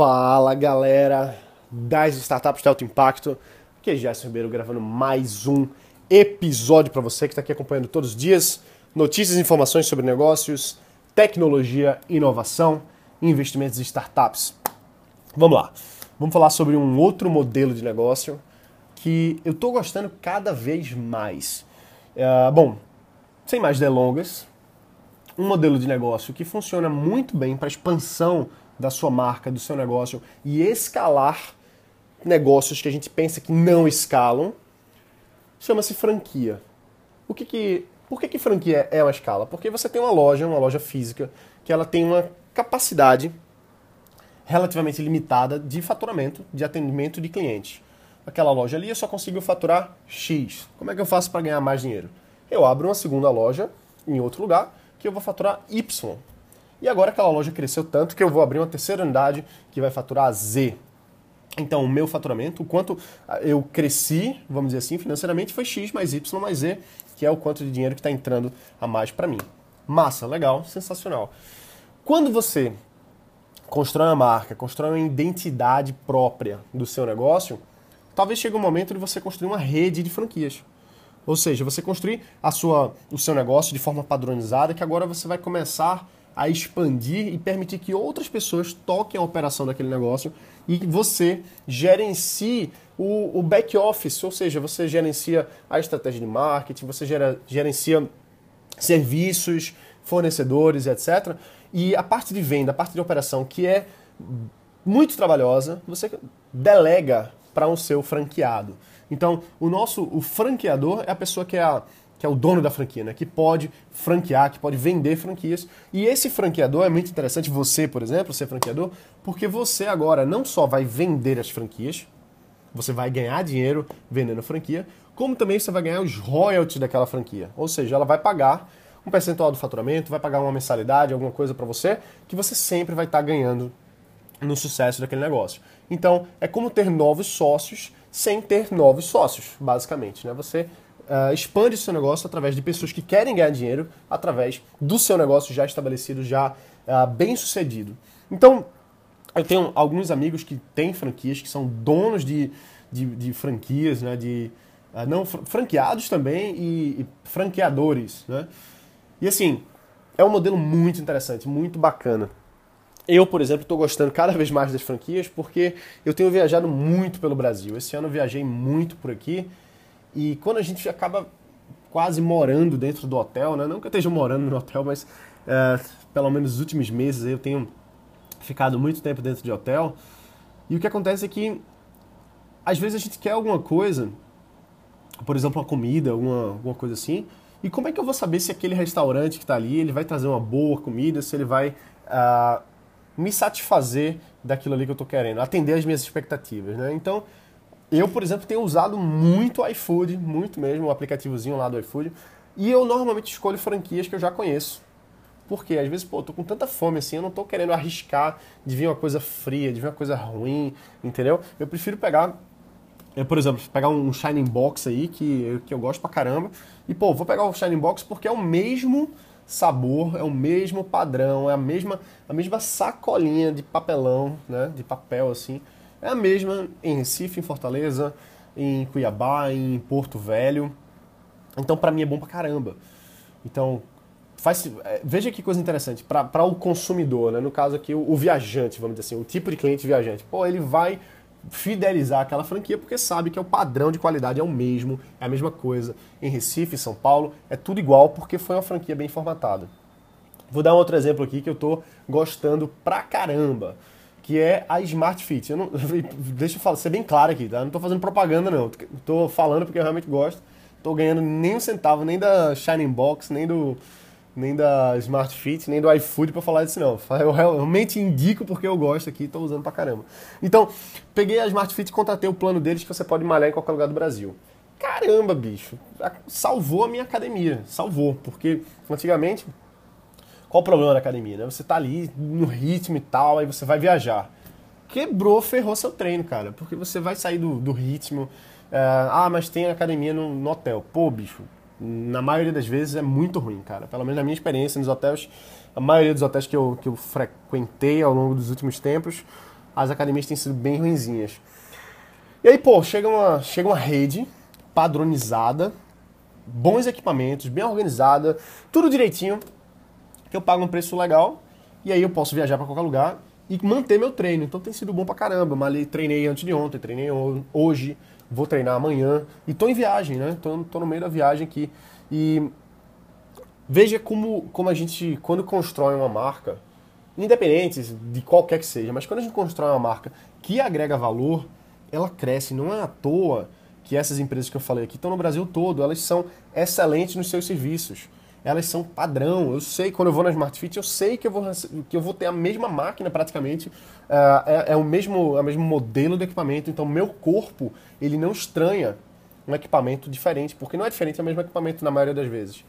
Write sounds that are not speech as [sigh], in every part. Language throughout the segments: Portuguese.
Fala galera das startups de alto impacto, aqui é Gerson Ribeiro gravando mais um episódio para você que está aqui acompanhando todos os dias notícias e informações sobre negócios, tecnologia, inovação, investimentos em startups. Vamos lá, vamos falar sobre um outro modelo de negócio que eu estou gostando cada vez mais. Uh, bom, sem mais delongas, um modelo de negócio que funciona muito bem para expansão da sua marca, do seu negócio e escalar negócios que a gente pensa que não escalam, chama-se franquia. O que que, por que, que franquia é uma escala? Porque você tem uma loja, uma loja física, que ela tem uma capacidade relativamente limitada de faturamento, de atendimento de clientes. Aquela loja ali eu só consigo faturar X. Como é que eu faço para ganhar mais dinheiro? Eu abro uma segunda loja em outro lugar que eu vou faturar Y. E agora aquela loja cresceu tanto que eu vou abrir uma terceira unidade que vai faturar Z. Então, o meu faturamento, o quanto eu cresci, vamos dizer assim, financeiramente, foi X mais Y mais Z, que é o quanto de dinheiro que está entrando a mais para mim. Massa, legal, sensacional. Quando você constrói uma marca, constrói uma identidade própria do seu negócio, talvez chegue um momento de você construir uma rede de franquias. Ou seja, você construir a sua, o seu negócio de forma padronizada, que agora você vai começar a expandir e permitir que outras pessoas toquem a operação daquele negócio e você gerencie o, o back office, ou seja, você gerencia a estratégia de marketing, você gera, gerencia serviços, fornecedores, etc. E a parte de venda, a parte de operação, que é muito trabalhosa, você delega para o seu franqueado. Então, o nosso o franqueador é a pessoa que é, a, que é o dono da franquia, né? que pode franquear, que pode vender franquias. E esse franqueador é muito interessante, você, por exemplo, ser franqueador, porque você agora não só vai vender as franquias, você vai ganhar dinheiro vendendo franquia, como também você vai ganhar os royalties daquela franquia. Ou seja, ela vai pagar um percentual do faturamento, vai pagar uma mensalidade, alguma coisa para você, que você sempre vai estar tá ganhando no sucesso daquele negócio. Então, é como ter novos sócios sem ter novos sócios, basicamente. Né? Você uh, expande seu negócio através de pessoas que querem ganhar dinheiro através do seu negócio já estabelecido, já uh, bem sucedido. Então, eu tenho alguns amigos que têm franquias, que são donos de, de, de franquias, né? de, uh, não franqueados também e, e franqueadores. Né? E assim, é um modelo muito interessante, muito bacana. Eu, por exemplo, estou gostando cada vez mais das franquias porque eu tenho viajado muito pelo Brasil. Esse ano eu viajei muito por aqui e quando a gente acaba quase morando dentro do hotel, né? não que eu esteja morando no hotel, mas é, pelo menos nos últimos meses eu tenho ficado muito tempo dentro de hotel. E o que acontece é que às vezes a gente quer alguma coisa, por exemplo, uma comida, alguma, alguma coisa assim, e como é que eu vou saber se aquele restaurante que está ali ele vai trazer uma boa comida, se ele vai uh, me satisfazer daquilo ali que eu estou querendo, atender as minhas expectativas, né? Então, eu, por exemplo, tenho usado muito o iFood, muito mesmo, o aplicativozinho lá do iFood, e eu normalmente escolho franquias que eu já conheço. Porque às vezes, pô, eu tô com tanta fome assim, eu não tô querendo arriscar de vir uma coisa fria, de vir uma coisa ruim, entendeu? Eu prefiro pegar, eu, por exemplo, pegar um Shining Box aí, que, que eu gosto pra caramba, e, pô, vou pegar o Shining Box porque é o mesmo sabor, é o mesmo padrão, é a mesma, a mesma sacolinha de papelão, né, de papel assim. É a mesma em Recife, em Fortaleza, em Cuiabá, em Porto Velho. Então, para mim é bom pra caramba. Então, faz, é, veja que coisa interessante, para o consumidor, né? no caso aqui, o, o, viajante, vamos dizer assim, o tipo de cliente viajante. Pô, ele vai fidelizar aquela franquia porque sabe que é o padrão de qualidade é o mesmo, é a mesma coisa. Em Recife, São Paulo, é tudo igual porque foi uma franquia bem formatada. Vou dar um outro exemplo aqui que eu tô gostando pra caramba, que é a Smart Fit. Eu não, deixa eu falar, ser bem claro aqui, tá? não tô fazendo propaganda não, tô falando porque eu realmente gosto. Tô ganhando nem um centavo, nem da Shining Box, nem do nem da Smart Fit, nem do iFood para falar disso não. Eu realmente indico porque eu gosto aqui e estou usando pra caramba. Então, peguei a Smart Fit e contratei o plano deles que você pode malhar em qualquer lugar do Brasil. Caramba, bicho, salvou a minha academia, salvou, porque antigamente qual o problema da academia, né? Você tá ali no ritmo e tal, aí você vai viajar. Quebrou, ferrou seu treino, cara, porque você vai sair do, do ritmo. Uh, ah, mas tem academia no, no hotel. Pô, bicho, na maioria das vezes é muito ruim, cara. Pelo menos na minha experiência nos hotéis, a maioria dos hotéis que eu, que eu frequentei ao longo dos últimos tempos, as academias têm sido bem ruinzinhas. E aí, pô, chega uma, chega uma rede padronizada, bons equipamentos, bem organizada, tudo direitinho, que eu pago um preço legal, e aí eu posso viajar para qualquer lugar e manter meu treino. Então tem sido bom pra caramba. Malhei, treinei antes de ontem, treinei hoje, vou treinar amanhã. E tô em viagem, né? Tô, tô no meio da viagem aqui. E veja como, como a gente, quando constrói uma marca, independente de qualquer que seja, mas quando a gente constrói uma marca que agrega valor, ela cresce. Não é à toa que essas empresas que eu falei aqui estão no Brasil todo, elas são excelentes nos seus serviços elas são padrão. Eu sei, quando eu vou na Smart Fit, eu sei que eu vou, que eu vou ter a mesma máquina praticamente, é, é, é o mesmo, é o mesmo modelo de equipamento, então meu corpo, ele não estranha um equipamento diferente, porque não é diferente, é o mesmo equipamento na maioria das vezes.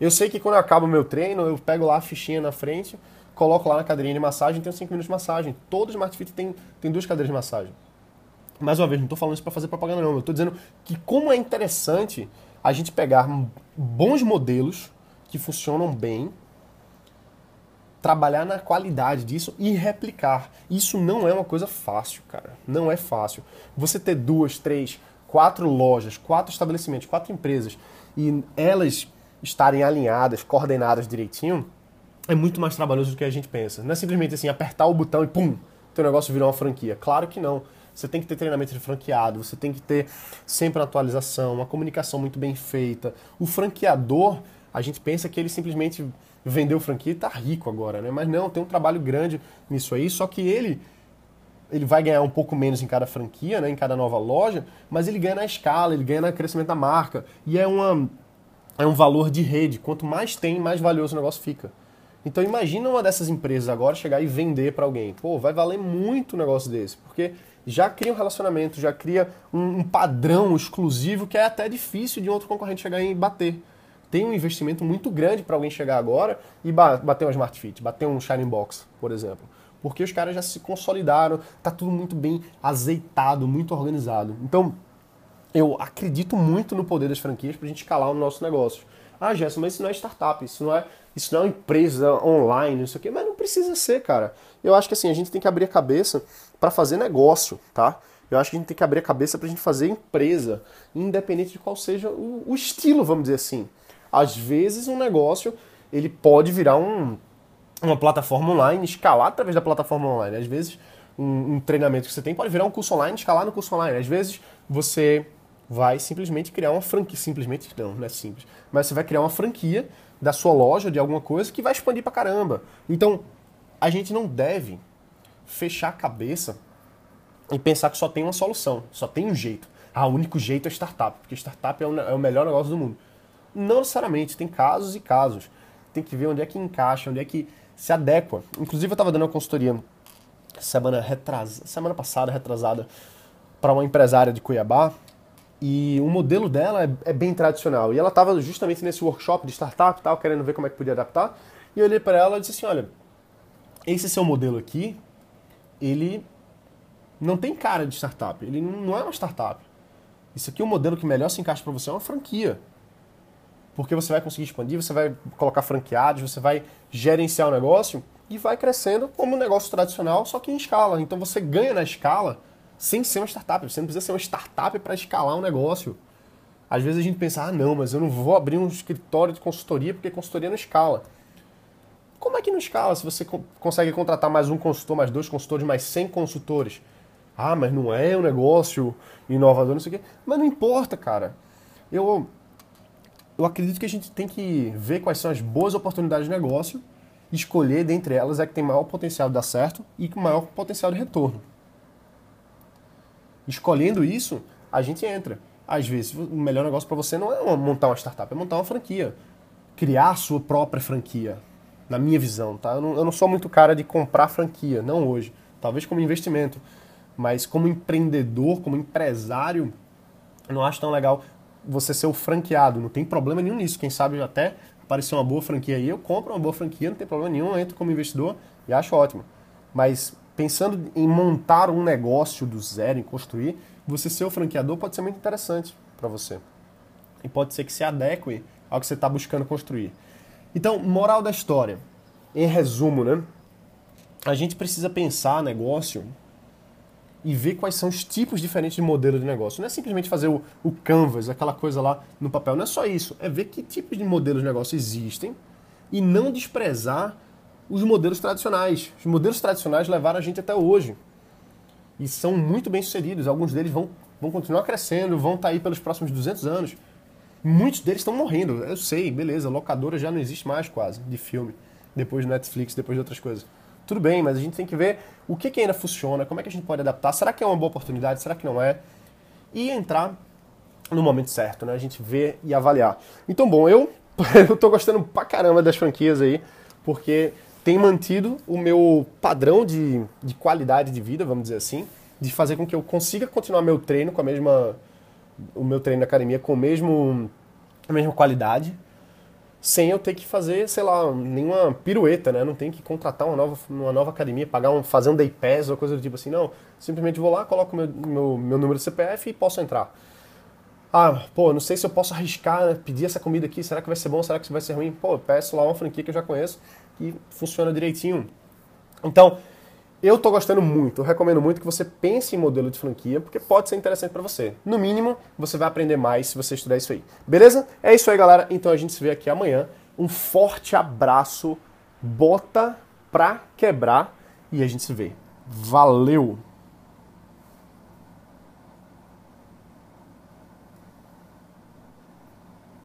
Eu sei que quando eu acabo o meu treino, eu pego lá a fichinha na frente, coloco lá na cadeirinha de massagem, tenho 5 minutos de massagem. Todo Smart Fit tem, tem duas cadeiras de massagem. Mais uma vez, não estou falando isso para fazer propaganda não, eu estou dizendo que como é interessante a gente pegar bons modelos que funcionam bem, trabalhar na qualidade disso e replicar. Isso não é uma coisa fácil, cara. Não é fácil. Você ter duas, três, quatro lojas, quatro estabelecimentos, quatro empresas e elas estarem alinhadas, coordenadas direitinho, é muito mais trabalhoso do que a gente pensa. Não é simplesmente assim, apertar o botão e pum, teu negócio virou uma franquia. Claro que não. Você tem que ter treinamento de franqueado, você tem que ter sempre uma atualização, uma comunicação muito bem feita. O franqueador, a gente pensa que ele simplesmente vendeu franquia e está rico agora, né? Mas não, tem um trabalho grande nisso aí, só que ele ele vai ganhar um pouco menos em cada franquia, né, em cada nova loja, mas ele ganha na escala, ele ganha no crescimento da marca. E é, uma, é um valor de rede. Quanto mais tem, mais valioso o negócio fica. Então imagina uma dessas empresas agora chegar e vender para alguém. Pô, vai valer muito um negócio desse, porque já cria um relacionamento, já cria um, um padrão exclusivo que é até difícil de outro concorrente chegar e bater tem um investimento muito grande para alguém chegar agora e bater um Smart Fit, bater um Shining Box, por exemplo. Porque os caras já se consolidaram, tá tudo muito bem azeitado, muito organizado. Então, eu acredito muito no poder das franquias para a gente escalar o nosso negócio. Ah, Gerson, mas isso não é startup, isso não é, isso não é uma empresa online, isso aqui, mas não precisa ser, cara. Eu acho que assim, a gente tem que abrir a cabeça para fazer negócio, tá? Eu acho que a gente tem que abrir a cabeça para a gente fazer empresa, independente de qual seja o, o estilo, vamos dizer assim. Às vezes um negócio ele pode virar um, uma plataforma online, escalar através da plataforma online. Às vezes um, um, treinamento que você tem pode virar um curso online, escalar no curso online. Às vezes você vai simplesmente criar uma franquia, simplesmente não, não é simples, mas você vai criar uma franquia da sua loja de alguma coisa que vai expandir pra caramba. Então a gente não deve fechar a cabeça e pensar que só tem uma solução, só tem um jeito. Ah, o único jeito é startup, porque startup é o, é o melhor negócio do mundo. Não necessariamente, tem casos e casos. Tem que ver onde é que encaixa, onde é que se adequa. Inclusive, eu estava dando uma consultoria semana, retras... semana passada, retrasada, para uma empresária de Cuiabá. E o modelo dela é, é bem tradicional. E ela estava justamente nesse workshop de startup tal, querendo ver como é que podia adaptar. E eu olhei para ela e disse assim: olha, esse seu modelo aqui, ele não tem cara de startup. Ele não é uma startup. Isso aqui é um modelo que melhor se encaixa para você, é uma franquia porque você vai conseguir expandir, você vai colocar franqueados, você vai gerenciar o negócio e vai crescendo como um negócio tradicional, só que em escala. Então você ganha na escala sem ser uma startup. Você não precisa ser uma startup para escalar um negócio. Às vezes a gente pensa, ah, não, mas eu não vou abrir um escritório de consultoria porque consultoria não escala. Como é que não escala se você consegue contratar mais um consultor, mais dois consultores, mais 100 consultores? Ah, mas não é um negócio inovador, não sei o quê. Mas não importa, cara. Eu eu acredito que a gente tem que ver quais são as boas oportunidades de negócio, escolher dentre elas a que tem maior potencial de dar certo e com maior potencial de retorno. Escolhendo isso, a gente entra. Às vezes, o melhor negócio para você não é montar uma startup, é montar uma franquia. Criar a sua própria franquia, na minha visão. Tá? Eu, não, eu não sou muito cara de comprar franquia, não hoje. Talvez como investimento. Mas como empreendedor, como empresário, eu não acho tão legal você ser o franqueado, não tem problema nenhum nisso. Quem sabe até aparecer uma boa franquia aí, eu compro uma boa franquia, não tem problema nenhum, entro como investidor e acho ótimo. Mas pensando em montar um negócio do zero, em construir, você ser o franqueador pode ser muito interessante para você. E pode ser que se adeque ao que você está buscando construir. Então, moral da história. Em resumo, né? A gente precisa pensar negócio e ver quais são os tipos diferentes de modelo de negócio. Não é simplesmente fazer o, o canvas, aquela coisa lá no papel. Não é só isso. É ver que tipos de modelos de negócio existem e não desprezar os modelos tradicionais. Os modelos tradicionais levaram a gente até hoje. E são muito bem sucedidos. Alguns deles vão, vão continuar crescendo, vão estar tá aí pelos próximos 200 anos. Muitos deles estão morrendo. Eu sei, beleza, locadora já não existe mais quase de filme. Depois do Netflix, depois de outras coisas. Tudo bem, mas a gente tem que ver o que, que ainda funciona, como é que a gente pode adaptar, será que é uma boa oportunidade, será que não é? E entrar no momento certo, né? A gente ver e avaliar. Então, bom, eu, [laughs] eu tô gostando pra caramba das franquias aí, porque tem mantido o meu padrão de, de qualidade de vida, vamos dizer assim, de fazer com que eu consiga continuar meu treino com a mesma. o meu treino na academia com o mesmo, a mesma qualidade sem eu ter que fazer, sei lá, nenhuma pirueta, né? Não tem que contratar uma nova, uma nova academia, pagar um, fazer um day pass ou coisa do tipo assim, não. Simplesmente vou lá, coloco meu, meu, meu número de CPF e posso entrar. Ah, pô, não sei se eu posso arriscar, né? pedir essa comida aqui, será que vai ser bom, será que vai ser ruim? Pô, eu peço lá uma franquia que eu já conheço e funciona direitinho. Então, eu estou gostando muito, eu recomendo muito que você pense em modelo de franquia, porque pode ser interessante para você. No mínimo, você vai aprender mais se você estudar isso aí. Beleza? É isso aí, galera. Então a gente se vê aqui amanhã. Um forte abraço, bota pra quebrar e a gente se vê. Valeu!